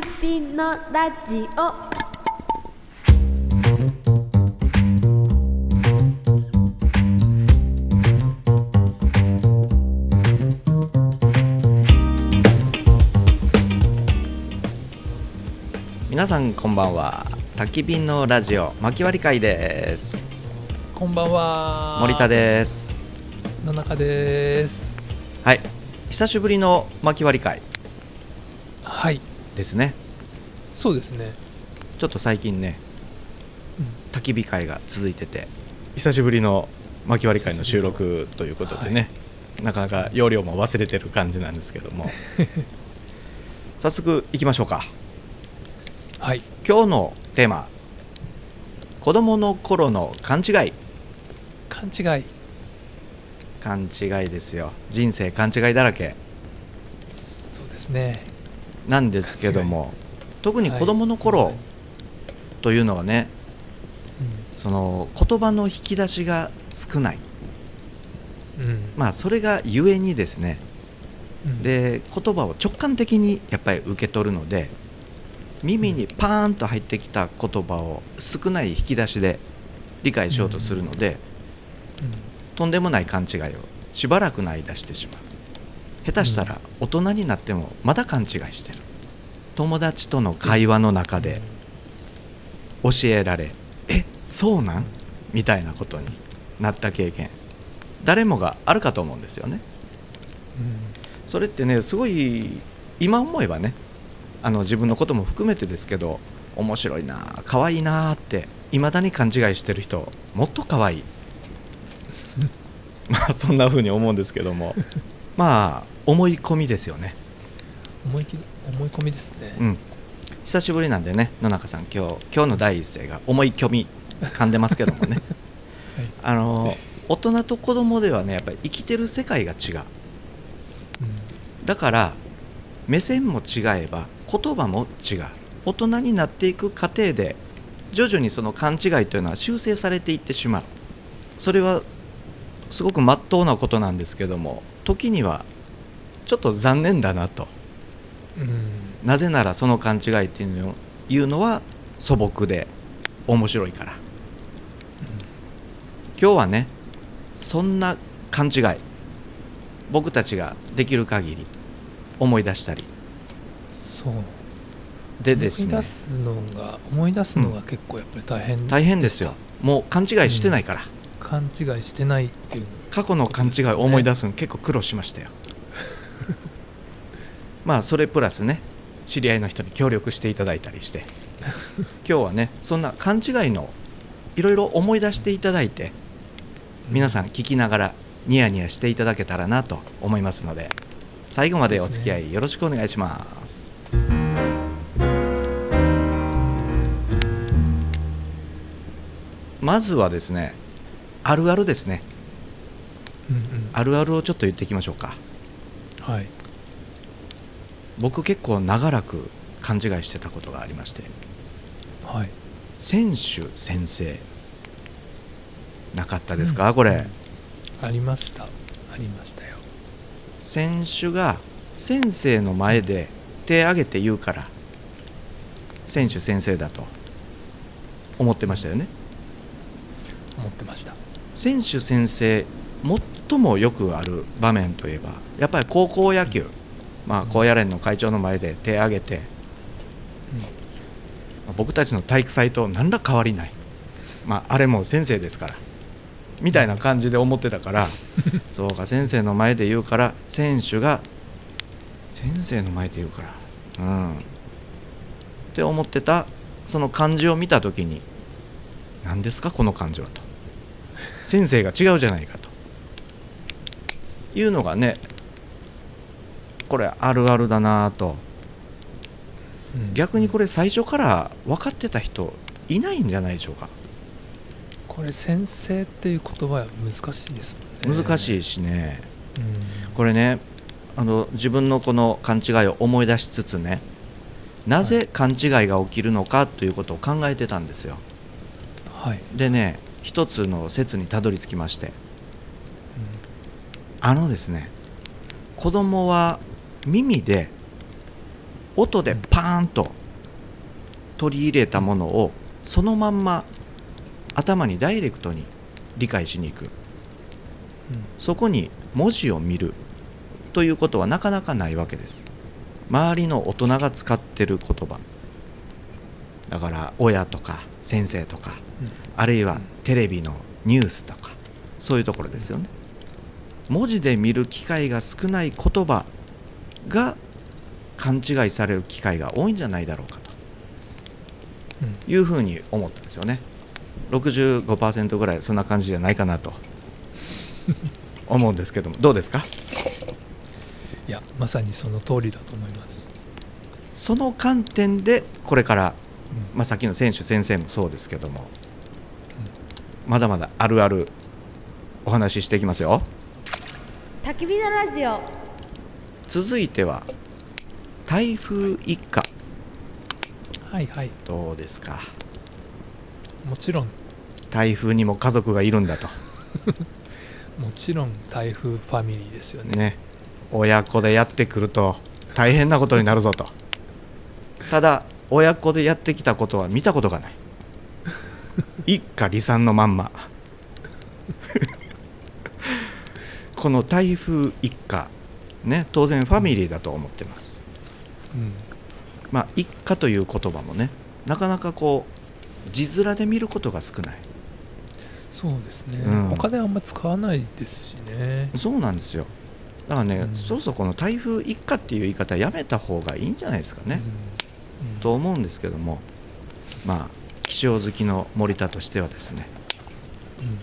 きびのラジオ皆さんこんばんは焚き火のラジオ巻き割り会ですこんばんは。森田です野中です。はい久しぶりの巻き割り会はい。ですねそうですね。ちょっと最近ね焚き火会が続いてて久しぶりの巻き割り会の収録ということでね、なかなか容量も忘れてる感じなんですけども 早速いきましょうかはい。今日のテーマ子供の頃の勘違い勘違い。勘違いですよ人生勘違いだらけそうですね。なんですけども特に子供のは頃いというのはね、うその言葉の引き出しが少ない。まあそれがゆえにですねうん、で言葉を直感的にやっぱり受け取るので耳にパーンと入ってきた言葉を少ない引き出しで理解しようとするので、とんでもない勘違いをしばらくの間してしまう。下手したら大人になってもまだ勘違いしてる友達との会話の中で教えられえそうなん？みたいなことになった経験。誰もがあるかと思うんですよね。それってねすごい今思えばねあの自分のことも含めてですけど面白いな可愛いなっていまだに勘違いしてる人もっと可愛い。まあそんな風に思うんですけども。まあ思い込みですよね。うん。思い思い込みですね。うん久しぶりなんでね野中さん今日今日の第一声が思い込み噛んでますけどもね はい。あの大人と子供ではねやっぱり生きてる世界が違うだから目線も違えば言葉も違う大人になっていく過程で徐々にその勘違いというのは修正されていってしまうそれはすごく真っ当なことなんですけども時にはちょっと残念だなとうん。うん。なぜならその勘違いっていうのいうのは素朴で面白いから。今日はねそんな勘違い僕たちができる限り思い出したり。そう。でですね。思い出すのが、思い出すのが結構やっぱり大変。大変ですよ。もう勘違いしてないから、勘違いしてないっていう。の。過去の勘違いを思い出すの結構苦労しましたよ まあそれプラスね知り合いの人に協力していただいたりして。今日はねそんな勘違いのいろいろ思い出していただいて皆さん聞きながらニヤニヤしていただけたらなと思いますので最後までお付き合いよろしくお願いします。まずはですねあるあるですね。うんうん。あるあるをちょっと言っていきましょうか。はい。僕結構長らく勘違いしてたことがありましてはい。選手先生なかったですか、これありました。ありましたよ。選手が先生の前で手挙げて言うから選手先生だと思ってましたよね？思ってました。選手先生最もよくある場面といえばやっぱり高校野球、まあ、高野連の会長の前で手挙げて僕たちの体育祭と何ら変わりない、まあ、あれも先生ですから。みたいな感じで思ってたから そうか先生の前で言うから選手が先生の前で言うからうん。って思ってたその漢字を見た時に何ですかこの漢字はと。先生が違うじゃないかと。いうのがねこれあるあるだなぁとうん逆にこれ最初から分かってた人いないんじゃないでしょうかこれ先生っていう言葉は難しいですね。難しい。いしねうん。これねあの自分のこの勘違いを思い出しつつねなぜ勘違いが起きるのかということを考えてたんですよはい。でね一つの説にたどり着きましてあのですね子供は耳で音でパーンと取り入れたものをそのまんま頭にダイレクトに理解しに行く。そこに文字を見るということはなかなかないわけです。周りの大人が使ってる言葉。だから親とか先生とかあるいはテレビのニュースとかそういうところですよね。文字で見る機会が少ない言葉が勘違いされる機会が多いんじゃないだろうかとうん。いうふうに思ったんですよね。65%ぐらいそんな感じじゃないかなと 思うんですけども。どうですか？いやまさにその通りだと思います、その観点でこれから、うん。まあ、さっきの選手先生もそうですけども、まだまだあるあるお話ししていきますよ。焚き火のラジオ続いては台風一過。はいはい。どうですか？もちろん。台風にも家族がいるんだと。もちろん台風ファミリーですよね。ね。親子でやってくると大変なことになるぞと。ただ親子でやってきたことは見たことがない。一家離散のまんま。この台風一家ね当然ファミリーだと思ってます。うん。まあ一家という言葉もねなかなかこう字面で見ることが少ない。そうですね、うん。お金あんま使わないですしね。そうなんですよ。だからね、うん。そろそろこの台風一過っていう言い方やめた方がいいんじゃないですかね、うん。うん。と思うんですけどもまあ気象好きの森田としてはですね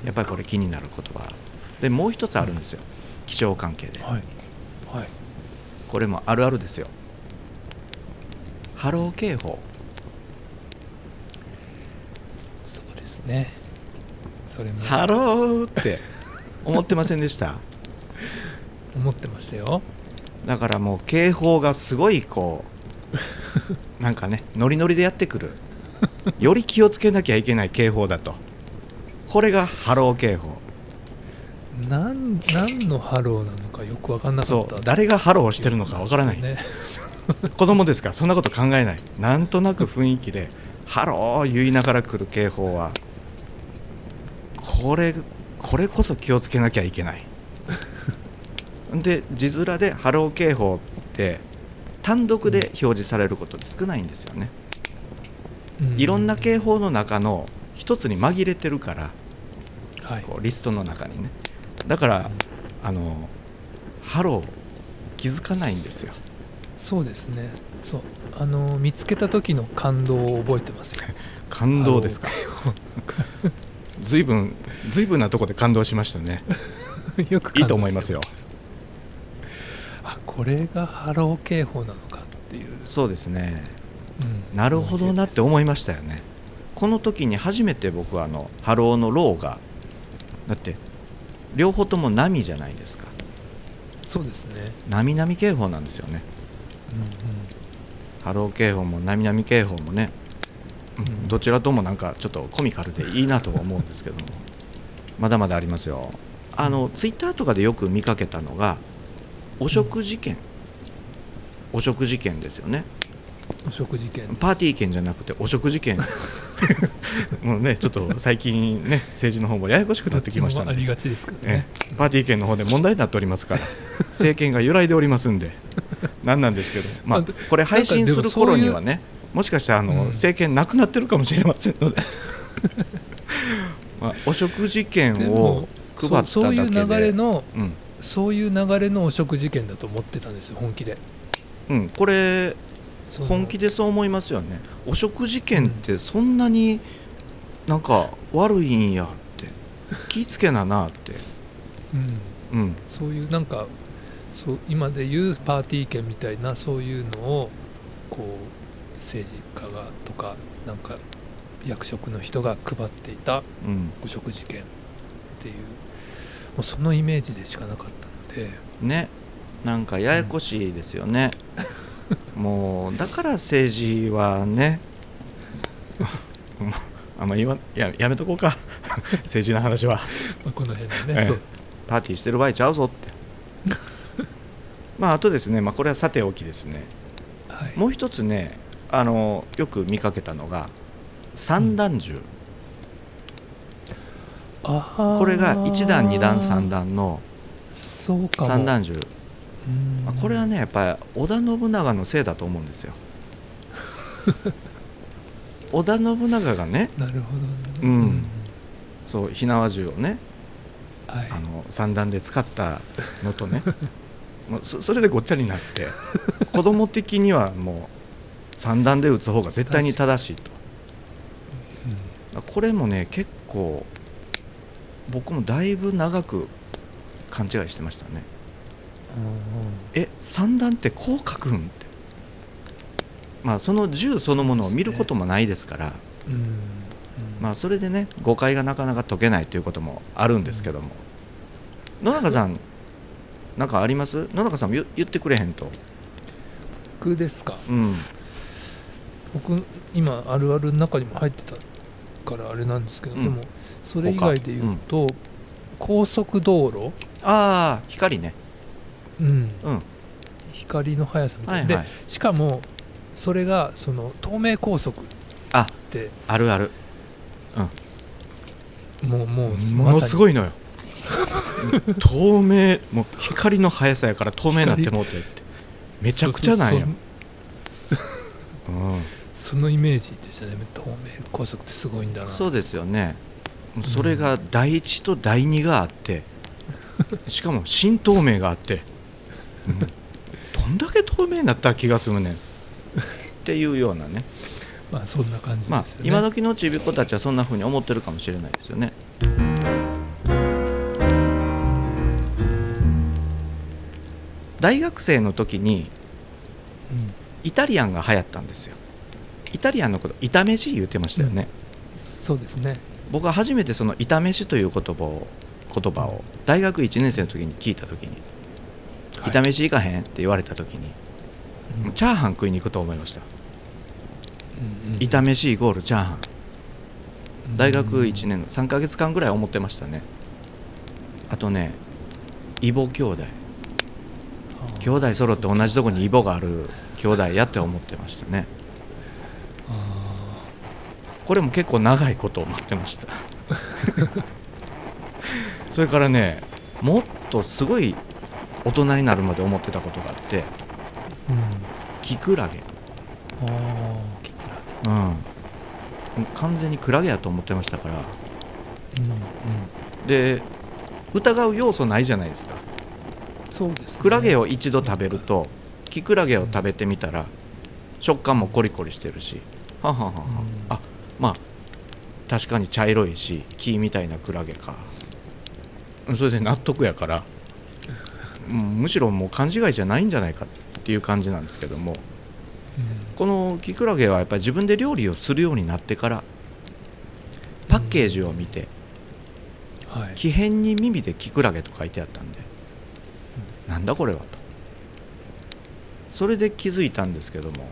うん。やっぱりこれ気になる言葉でもう一つあるんですよ。気象関係で。はいはい。これもあるあるですよ。波浪警報。そうですね。それも。ハローって思ってませんでした？思ってましたよ。だからもう警報がすごいこう なんかねノリノリでやってくる。より気をつけなきゃいけない警報だと。これが波浪警報なん何のハローなのかよく分かんなかそった。う。誰がハローしてるのかわからない、ね。子供ですからそんなこと考えない。なんとなく雰囲気で「ハロー」言いながら来る警報はこれこれこそ気をつけなきゃいけない。で字面で「ハロー警報」って単独で表示されることって少ないんですよね。うん。いろんな警報の中の一つに紛れてるからはい。こうリストの中にねだからあのハロー気づかないんですよ。そうですね。そう。あの見つけた時の感動を覚えてますよ。感動ですか？ずいぶんずいぶんなとこで感動しましたね。よくいいと思いますよ。あこれがハロー警報なのかっていう、そうですね。うん。なるほどなって思いましたよね。この時に初めて僕はあのハローのローがだって両方とも波じゃないですか。そうですね。波々警報なんですよね。うんうん。ハロー警報も波々警報もね、うん。うんどちらともなんかちょっとコミカルでいいなとは思うんですけども。まだまだありますよ。あのツイッターとかでよく見かけたのがお食事券、お食事券ですよね。お食事券パーティー券じゃなくてお食事券もうねちょっと最近ね 政治の方もややこしくなってきましたねどっちもありがちですからね。ええ。パーティー券の方で問題になっておりますから 政権が揺らいでおりますんでなんなんですけど、まあこれ配信する頃にはねもしかしたらあの、うん。政権なくなってるかもしれませんので。まあ、お食事券でをも配っただけで。そういう流れのうん。そういう流れのお食事券だと思ってたんですよ本気で。うん、これ本気でそう思いますよね。お食事券ってそんなになんか悪いんやって。気ぃつけななって。うん。うん。そういうなんかそう今でいうパーティー券みたいなそういうのをこう政治家がとかなんか役職の人が配っていたうん。お食事券っていうもうそのイメージでしかなかったので。ね。なんかややこしいですよね、もうだから政治はね あんま言わややめとこうか。政治の話は。まあこの辺でええ。ね、そう。パーティーしてる場合ちゃうぞって。まああとですね、まあ、これはさておきですね。はい。もう一つねあのよく見かけたのが三段銃、あー。これが1段2段3段の三段銃、うんまあこれはねやっぱり織田信長のせいだと思うんですよ。織田信長がねなるほどね。うん。そう火縄銃をねはい。あの三段で使ったのとね もうそそれでごっちゃになって子供的にはもう三段で撃つ方が絶対に正しいと。これもね結構僕もだいぶ長く勘違いしてましたねえ三段ってこう書くんって。まあその銃そのものを見ることもないですから。うん。うん。まあそれでね誤解がなかなか解けないということもあるんですけども。野中さんなんかあります？野中さんも言言ってくれへんと。僕ですか？うん。僕今あるあるの中にも入ってたからあれなんですけど、うん。でもそれ以外で言うと、高速道路、ああ光ねうん、うん。光の速さみたな、はいいはい。でしかもそれがその東名高速っあて。あるある。もうもうものすいごいのよ。透明もう光の速さやから透明になってもうてって。めちゃくちゃなんようん。そのイメージでしたね。東名高速ってすごいんだな。そうですよね。それが第一と第二があって。しかも新透明があって、うんどんだけ透明になったら気が済むねん。っていうようなね。まあそんな感じですよまあね、今時のちびっ子たちはそんな風に思ってるかもしれないですよね。大学生の時にイタリアンが流行ったんですよ。イタリアンのこと炒飯言ってましたよね、うん、そうですね。僕は初めてその炒飯という言葉を言葉を大学1年生の時に聞いた時に「はい。炒飯行かへん?」って言われた時に、うん。チャーハン食いに行くと思いました。うんうん炒飯イコールチャーハン。大学1年年の3ヶ月間ぐらい思ってましたね。あとね異母兄弟。兄弟揃って同じとこに異母がある兄弟やって思ってましたね。これも結構長いこと思ってました。それからねもっとすごい大人になるまで思ってたことがあって。うんキクラゲ。ああキクラうん。完全にクラゲやと思ってましたから。ゲうんうん。で疑う要素ないじゃないですか。そうですね。クラゲを一度食べるとキクラゲを食べてみたら食感もコリコリしてるし。はんはんはんはん。うん。あまあ確かに茶色いし木みたいなクラゲか。それで納得やから。うんむしろもう勘違いじゃないんじゃないかっていう感じなんですけども。このキクラゲはやっぱり自分で料理をするようになってからパッケージを見てうん。はい。木片に耳でキクラゲと書いてあったんで、なんだこれはと。それで気づいたんですけどもうん。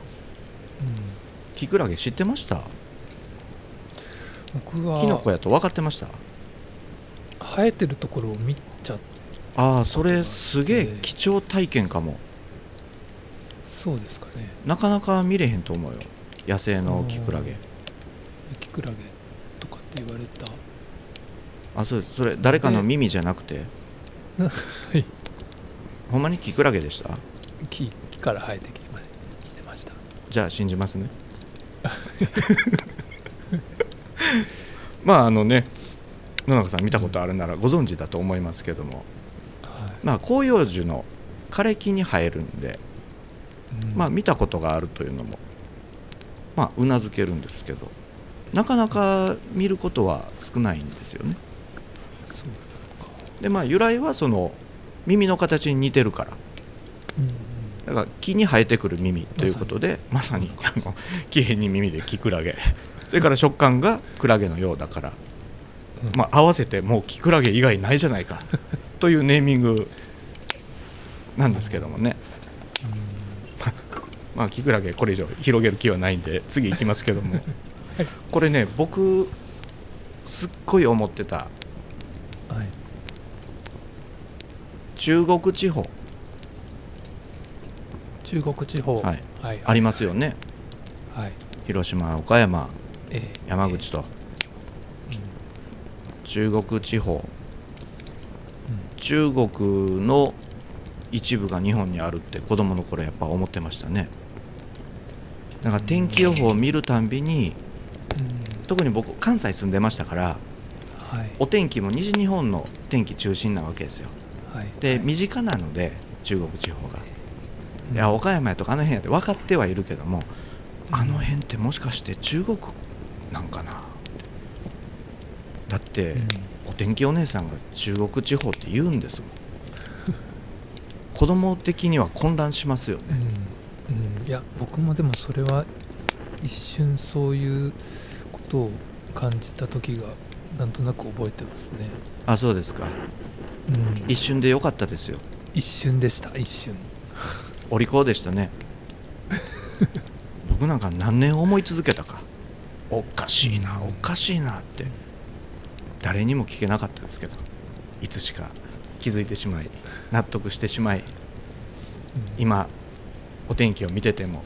キクラゲ知ってました？僕はキノコやと分かってました？生えてるところを見ああそれすげえ貴重体験かも。そうですかね。なかなか見れへんと思うよ。野生のキクラゲ。キクラゲとかって言われた。あそうです。それ誰かの耳じゃなくて？はい。ほんまにキクラゲでした？木木から生えてきてま来てました。じゃあ信じますね。まああのね野中さん見たことあるならご存知だと思いますけども、はいまあ、広葉樹の枯れ木に生えるんで、うん。まあ、見たことがあるというのもまあうなずけるんですけどなかなか見ることは少ないんですよね。でまあ由来はその耳の形に似てるから。うんうん。だから木に生えてくる耳ということでまさに。あの木片に耳でキクラゲ。それから食感がクラゲのようだから、うん。まあ、合わせてもうキクラゲ以外ないじゃないかというネーミングなんですけどもね、まあ、キクラゲこれ以上広げる気はないんで次行きますけども、これね僕すっごい思ってた。うんはい。中国地方。中中国地方。はい。はい。ありますよね。はい。広島岡山ええ。山口と。え中国地方中国の一部が日本にあるって子供の頃やっぱ思ってましたね。だから天気予報を見るたんびにうん特に僕関西住んでましたからはい。お天気も西日本の天気中心なわけですよ。はい。ではい。身近なので中国地方が。うん。いや岡山やとかあの辺やって分かってはいるけどもあの辺ってもしかして中国なんかなだってうんお天気お姉さんが中国地方って言うんですもん。子供的には混乱しますよね。うんうん。いや僕もでもそれは一瞬そういうことを感じた時がなんとなく覚えてますね、あそうですか。うん、一瞬でよかったですよ。一瞬でした一瞬。お利口でしたね。僕なんか何年思い続けたか。おかしいなおかしいなって誰にも聞けなかったんですけどいつしか気づいてしまい納得してしまい今お天気を見てても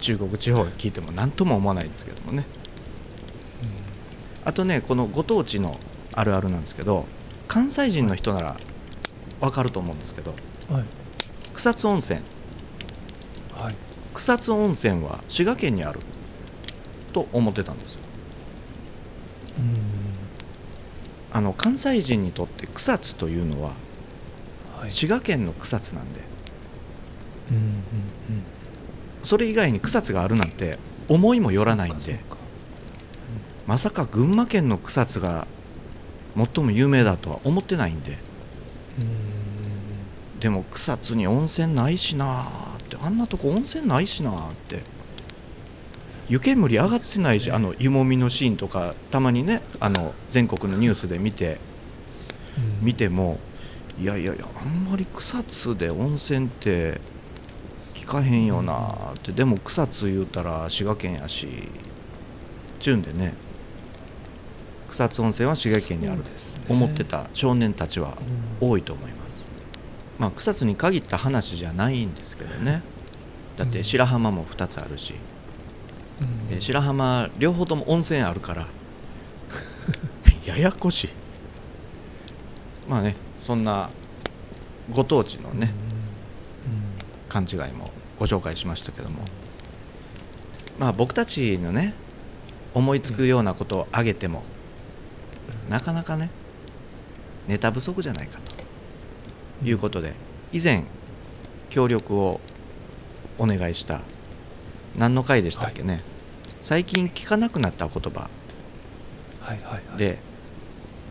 中国地方を聞いても何とも思わないですけどもね。あとねこのご当地のあるあるなんですけど関西人の人なら分かると思うんですけど草津温泉。はい。草津温泉は滋賀県にあると思ってたんですよあの関西人にとって草津というのははい。滋賀県の草津なんで。うんうんうん。それ以外に草津があるなんて思いもよらないんで。まさか群馬県の草津が最も有名だとは思ってないんで。ん。でも草津に温泉ないしなーって。あんなとこ温泉ないしなーって湯煙上がってないし、ね。あの湯もみのシーンとかたまにねあの全国のニュースで見てうん。見てもいやいやいやあんまり草津で温泉って聞かへんよなーってでも草津言うたら滋賀県やしちゅうんでね草津温泉は滋賀県にあるそうですね。思ってた少年たちはうん。多いと思います、まあ、草津に限った話じゃないんですけどね。だって白浜も2つあるし、うんで白浜両方とも温泉あるから。ややこしい。まあねそんなご当地のね、勘違いもご紹介しましたけども。まあ僕たちのね思いつくようなことを挙げてもなかなかねネタ不足じゃないかと。いうことで以前協力をお願いした何の回でしたっけね、最近聞かなくなった言葉。はいはいはい。で、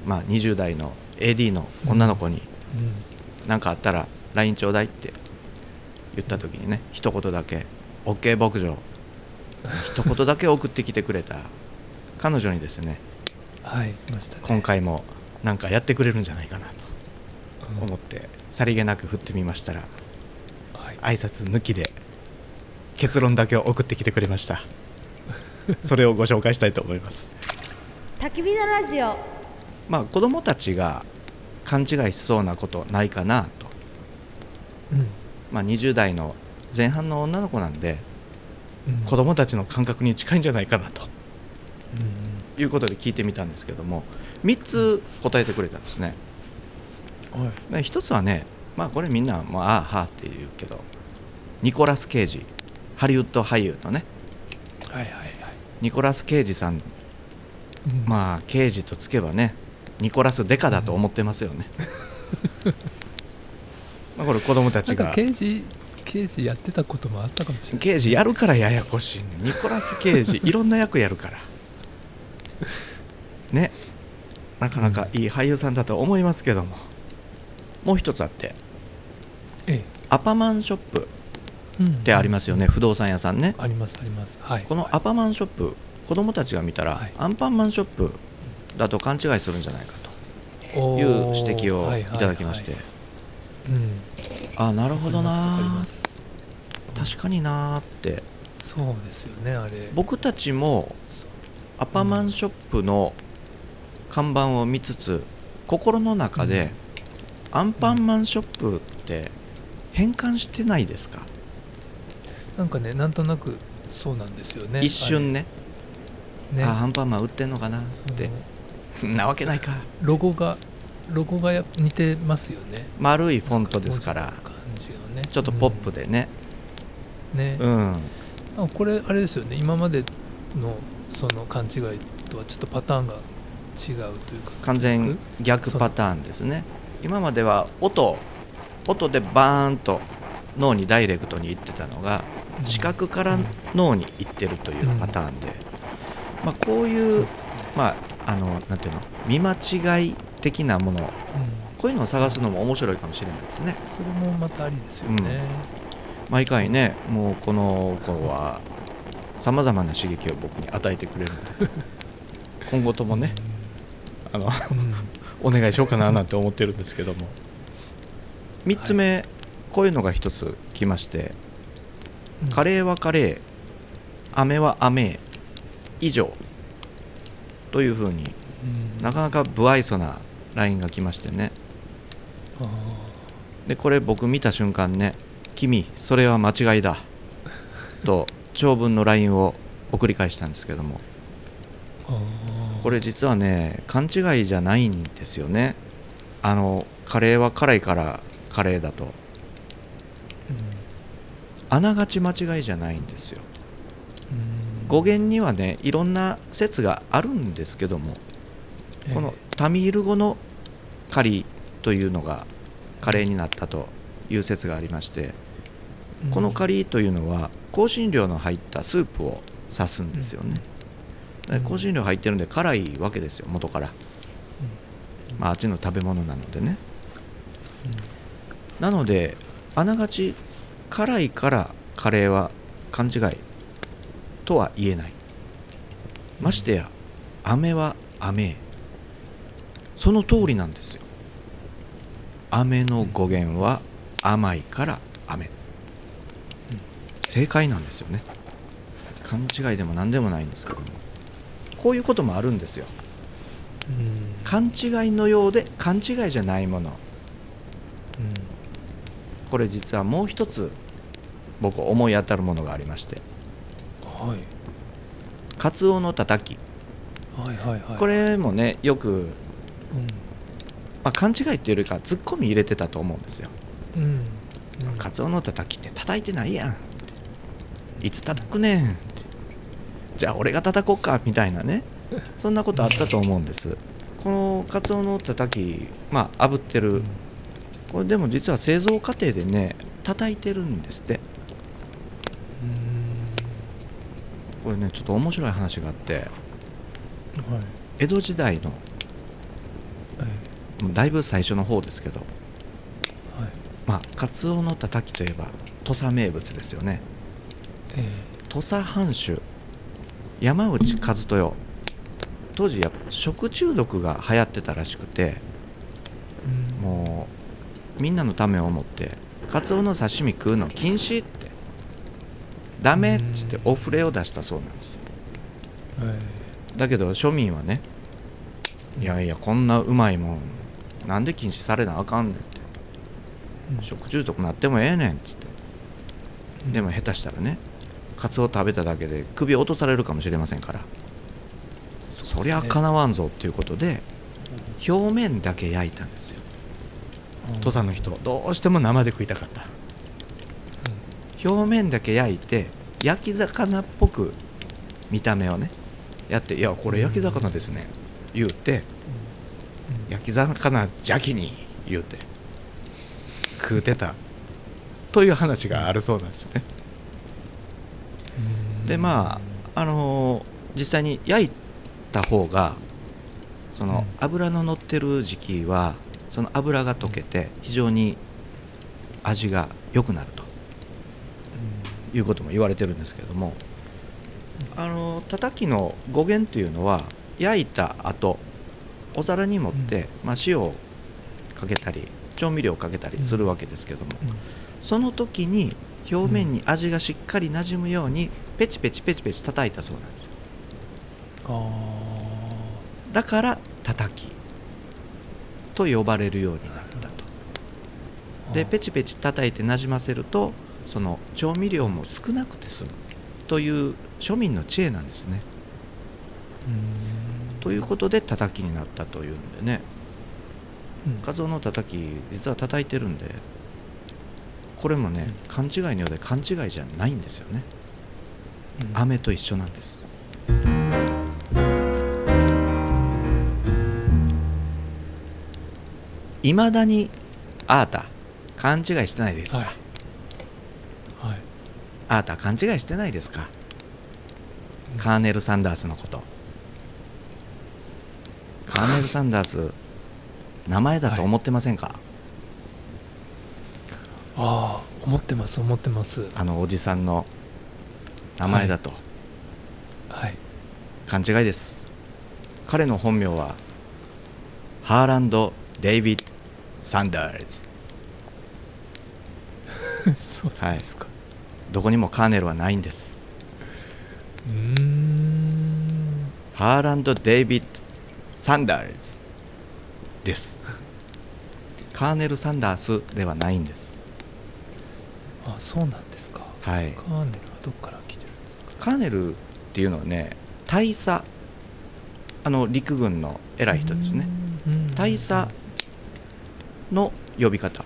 まあ、20代の AD の女の子にうん。何かあったら LINE ちょうだいって言った時にね一言だけ OK 牧場。一言だけ送ってきてくれた彼女にですねはいね。今回もなんかやってくれるんじゃないかなとうん。思ってさりげなく振ってみましたらはい。挨拶抜きで結論だけを送ってきてくれました。それをご紹介したいと思います。焚き火のラジオ。まあ子供たちが勘違いしそうなことないかなと、うん。まあ、20代の前半の女の子なんでうん。子供たちの感覚に近いんじゃないかなと。うん。いうことで聞いてみたんですけども3つ答えてくれたんですね。うん。はい。で1つはねまあこれみんなもうああはあって言うけどニコラス・ケイジハリウッド俳優のね。はいはいはい。ニコラス・ケイジさん。うん。まあ刑事とつけばねニコラス・デカだと思ってますよね、まあこれ子供たちが。刑事刑事やってたこともあったかもしれない。刑事やるからややこしいね。ニコラス・ケイジいろんな役やるから。ね。なかなかいい俳優さんだと思いますけども。もう一つあって。えアパマンショップ。えっってありますよね、不動産屋さんね。ありますあります。はい。このアパマンショップ子供たちが見たら、はい。アンパンマンショップだと勘違いするんじゃないかと。おいうー指摘をはいいただきまして、はいはいうん。あなるほどな。確かになーって。そうですよねあれ。僕たちもアパマンショップの看板を見つつ心の中で、アンパンマンショップって変換してないですか？なんかねなんとなくそうなんですよね。一瞬ね。ね。あアンパンマン売ってんのかなって。なわけないか。ロゴがロゴがや似てますよね。丸いフォントですから。感じがね。ちょっとポップでね。うん。ね、うん。あこれあれですよね。今までのその勘違いとはちょっとパターンが違うというか。完全逆？パターンですね。今までは音音でバーンと脳にダイレクトにいってたのがうん視覚から脳にいってるというパターンで、まあ、こういう、まあ、あのなんていうの見間違い的なものうん。こういうのを探すのも面白いかもしれないですね。それもまたありですよね、毎回ねもうこの子はさまざまな刺激を僕に与えてくれるので 今後ともねあのうん、お願いしようかななんて思ってるんですけども。3つ目、こういうのが1つ来ましてうんカレーはカレー。飴は飴。以上。というふうにうん。なかなか不愛想な LINE が来ましてね。あでこれ僕見た瞬間ね「君それは間違いだ」と長文の LINE を送り返したんですけども。これ実はね勘違いじゃないんですよね。あのカレーは辛いからカレーだとあながち間違いじゃないんですよ。語源にはねいろんな説があるんですけどもこのタミール語のカリーというのがカレーになったという説がありましてえーこのカリーというのは香辛料の入ったスープを指すんですよね。で香辛料入ってるんで辛いわけですよ元から、まあ、あっちの食べ物なのでね。なのであながち辛いからカレーは勘違いとは言えない。ましてや飴は飴。その通りなんですよ。飴の語源は甘いから飴。正解なんですよね。勘違いでも何でもないんですけども。こういうこともあるんですよ。うん。うん勘違いのようで勘違いじゃないものこれ実はもう一つ僕思い当たるものがありまして。うんはい。カツオのたたき。はいはいはいこれもねよく、うん。まあ、勘違いっていうよりかツッコミ入れてたと思うんですよ。うん。うん。カツオのたたきって叩いてないやん。いつ叩くねん。じゃあ俺が叩こうかみたいなね。そんなことあったと思うんです。このカツオのたたきまあ炙ってるこれでも実は製造過程でね叩いてるんですって。これねちょっと面白い話があってうんはい。江戸時代のえもうだいぶ最初の方ですけどえはい。まあカツオのたたきといえば土佐名物ですよね。え土佐藩主山内和豊。当時やっぱ食中毒が流行ってたらしくてえうん。もうみんなのためを思ってカツオの刺身食うの禁止って。ダメっつってお触れを出したそうなんですよ。はい。だけど庶民はねいやいやこんなうまいもんなんで禁止されなあかんねんって。うん。食中毒なってもええねんっつって。うん。でも下手したらねカツオ食べただけで首落とされるかもしれませんから。そりゃかなわんぞっていうことで表面だけ焼いたんですよ土佐の人どうしても生で食いたかった。表面だけ焼いて焼き魚っぽく見た目をねやって「いやこれ焼き魚ですね」言うて「焼き魚邪気に」言うて食うてた。という話があるそうなんですね。でまああのー実際に焼いた方がその油の乗ってる時期はその油が溶けて非常に味が良くなるということも言われてるんですけれどもあのたたきの語源というのは焼いた後お皿に盛って、まあ、塩をかけたり調味料をかけたりするわけですけども、その時に表面に味がしっかりなじむようにペチペチペチペチ叩いたそうなんですよ。あだから叩きと呼ばれるようになったと。あでペチペチ叩いてなじませるとその調味料も少なくて済むという庶民の知恵なんですね。うん。ということで叩きになったというんでね。うん。カツオの叩き実は叩いてるんでこれもね勘違いのようで勘違いじゃないんですよね。うん。飴と一緒なんですいまだにあーた勘違いしてないですか、はい。はい。あーた勘違いしてないですか？うん。カーネル・サンダースのこと。カーネル・サンダース名前だと思ってませんか、ああ思ってます思ってます。あのおじさんの名前だと、はい。勘違いです。彼の本名はハーランド・デイビッド・サンダーズそうですか、どこにもカーネルはないんです。うーん。ハーランド・デイビッド・サンダーズです。カーネル・サンダースではないんです。あそうなんですか。はい。カーネルはどっから来てるんですか？カーネルっていうのはね大佐あの陸軍の偉い人ですね。うん。大佐の呼び方。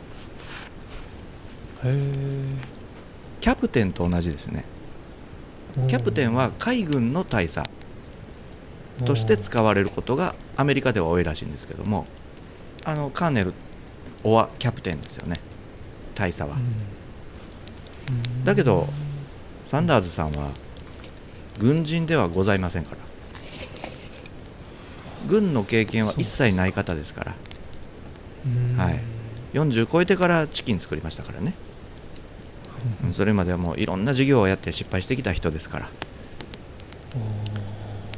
キャプテンと同じですね。キャプテンは海軍の大佐として使われることがアメリカでは多いらしいんですけどもあのカーネルオアキャプテンですよね。大佐は、だけどサンダーズさんは軍人ではございませんから。軍の経験は一切ない方ですからはい。40超えてからチキン作りましたからね。うん。それまではもういろんな授業をやって失敗してきた人ですから。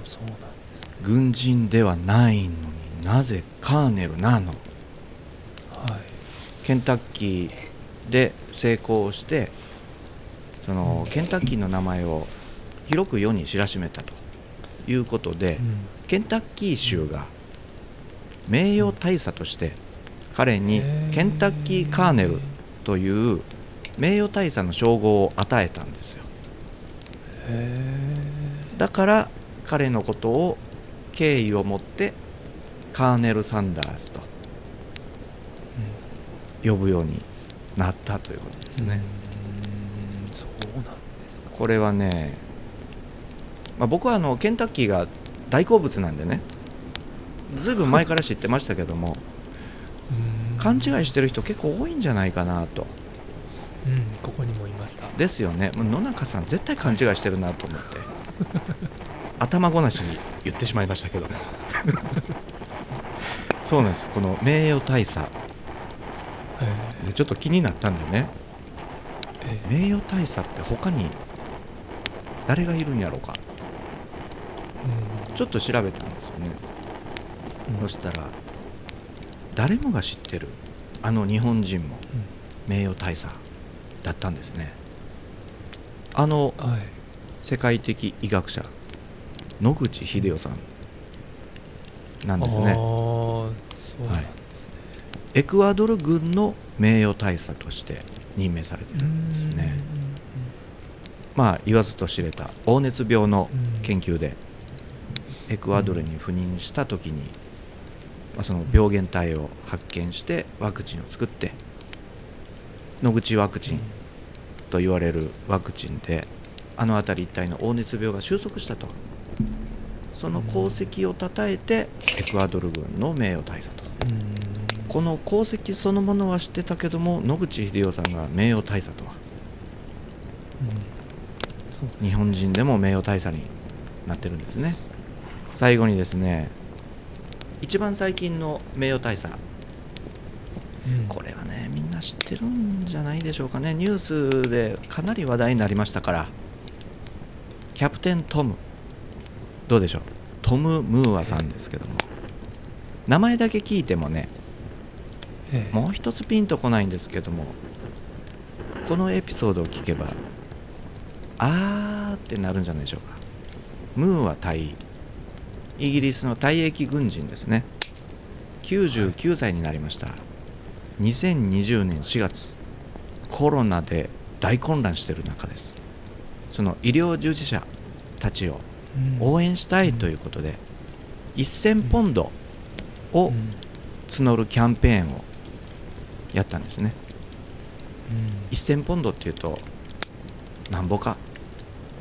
そうなんですね。軍人ではないのになぜカーネルなの？はい。ケンタッキーで成功してそのケンタッキーの名前を広く世に知らしめたということで、ケンタッキー州が名誉大佐として彼にケンタッキーカーネルという名誉大佐の称号を与えたんですよ。へだから彼のことを敬意を持ってカーネル・サンダースと呼ぶようになったということですえね、そうなんですか。これはね、まあ、僕はあのケンタッキーが大好物なんでねずいぶん前から知ってましたけども勘違いしてる人結構多いんじゃないかなと。うんここにもいました。ですよね。野中さん絶対勘違いしてるなと思って。頭ごなしに言ってしまいましたけど。そうなんです。この名誉大佐。へでちょっと気になったんでね。ええ。名誉大佐って他に誰がいるんやろうか。うん。ちょっと調べたんですよね。うん。そしたら誰もが知ってるあの日本人も名誉大佐だったんですね。あの世界的医学者野口英世さんなんですね。ああそうなんですね。エクアドル軍の名誉大佐として任命されてるんですね。まあ言わずと知れた黄熱病の研究でエクアドルに赴任した時に、まあ、その病原体を発見してワクチンを作って野口ワクチンと言われるワクチンであの辺り一帯の黄熱病が収束したと。その功績をたたえてエクアドル軍の名誉大佐と。この功績そのものは知ってたけども野口英世さんが名誉大佐とは。日本人でも名誉大佐になってるんですね。最後にですね一番最近の名誉大佐。うん。これはねみんな知ってるんじゃないでしょうかね。ニュースでかなり話題になりましたから。キャプテントム。どうでしょう？トム・ムーアさんですけども。名前だけ聞いてもねええ。もう一つピンとこないんですけども。このエピソードを聞けばあーってなるんじゃないでしょうか。ムーは隊員イギリスの退役軍人ですね。99歳になりました。2020年4月コロナで大混乱している中です。その医療従事者たちを応援したいということで、1000ポンドをうん。募るキャンペーンをやったんですね。うん。1000ポンドっていうとなんぼか。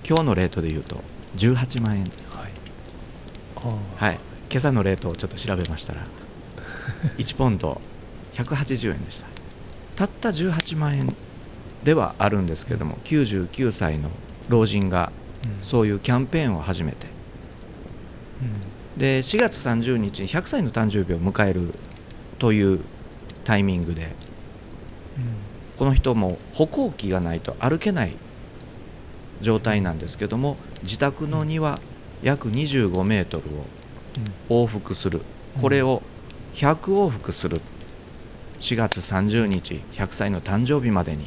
今日のレートで言うと18万円ですはい。今朝のレートをちょっと調べましたら 1ポンド180円でした。たった18万円ではあるんですけども99歳の老人がうん。そういうキャンペーンを始めて。うん。で4月30日に100歳の誕生日を迎えるというタイミングでこの人も歩行器がないと歩けない状態なんですけども自宅の庭約25メートルを往復する。これを100往復する。4月30日100歳の誕生日までに。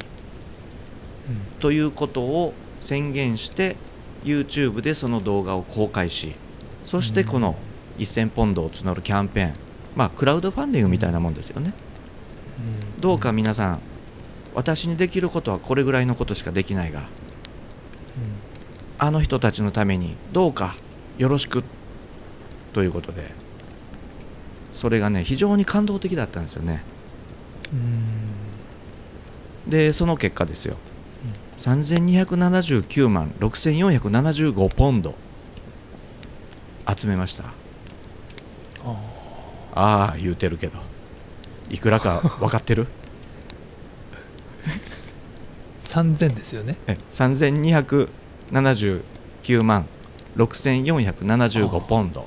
ということを宣言して YouTube でその動画を公開しそしてこの1000ポンドを募るキャンペーン。まあクラウドファンディングみたいなもんですよね。どうか皆さん私にできることはこれぐらいのことしかできないがあの人たちのためにどうかよろしくということでそれがね非常に感動的だったんですよね。でその結果ですよ。3279万6475ポンド集めました。ああ言うてるけど。いくらか分かってる？3000ですよね。え3279万6475ポンド。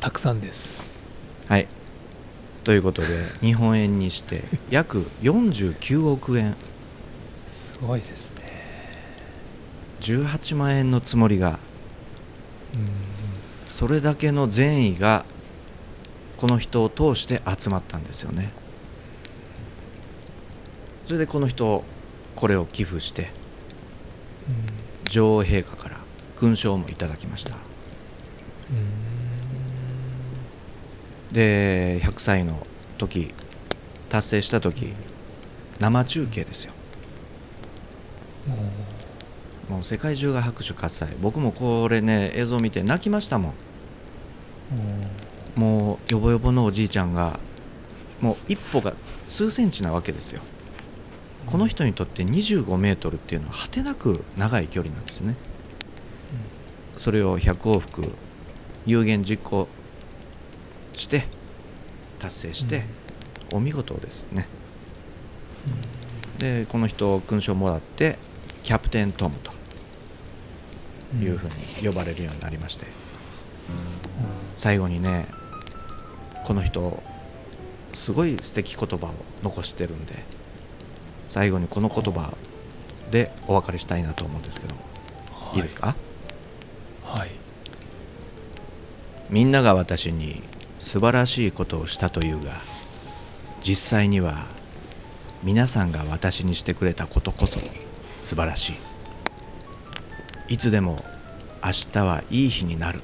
たくさんです。はい。ということで日本円にして 約49億円。すごいですね。18万円のつもりがうん。それだけの善意がこの人を通して集まったんですよね。それでこの人これを寄付して女王陛下から勲章もいただきました。で100歳の時達成した時生中継ですよ。もう世界中が拍手喝采。僕もこれね映像見て泣きましたもん。もうヨボヨボのおじいちゃんがもう一歩が数センチなわけですよこの人にとって25メートルっていうのは果てなく長い距離なんですね。それを100往復有言実行して達成して、お見事ですね。でこの人勲章もらってキャプテントムというふうに呼ばれるようになりまして、最後にねこの人すごい素敵言葉を残してるんで最後にこの言葉でお別れしたいなと思うんですけども、い、いですか？はい。みんなが私に素晴らしいことをしたというが実際には皆さんが私にしてくれたことこそ素晴らしい。いつでも明日はいい日になる。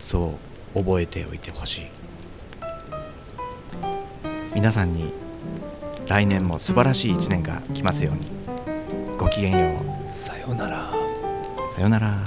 そう覚えておいてほしい。皆さんに来年も素晴らしい一年が来ますように。ごきげんよさようなら。うさようなら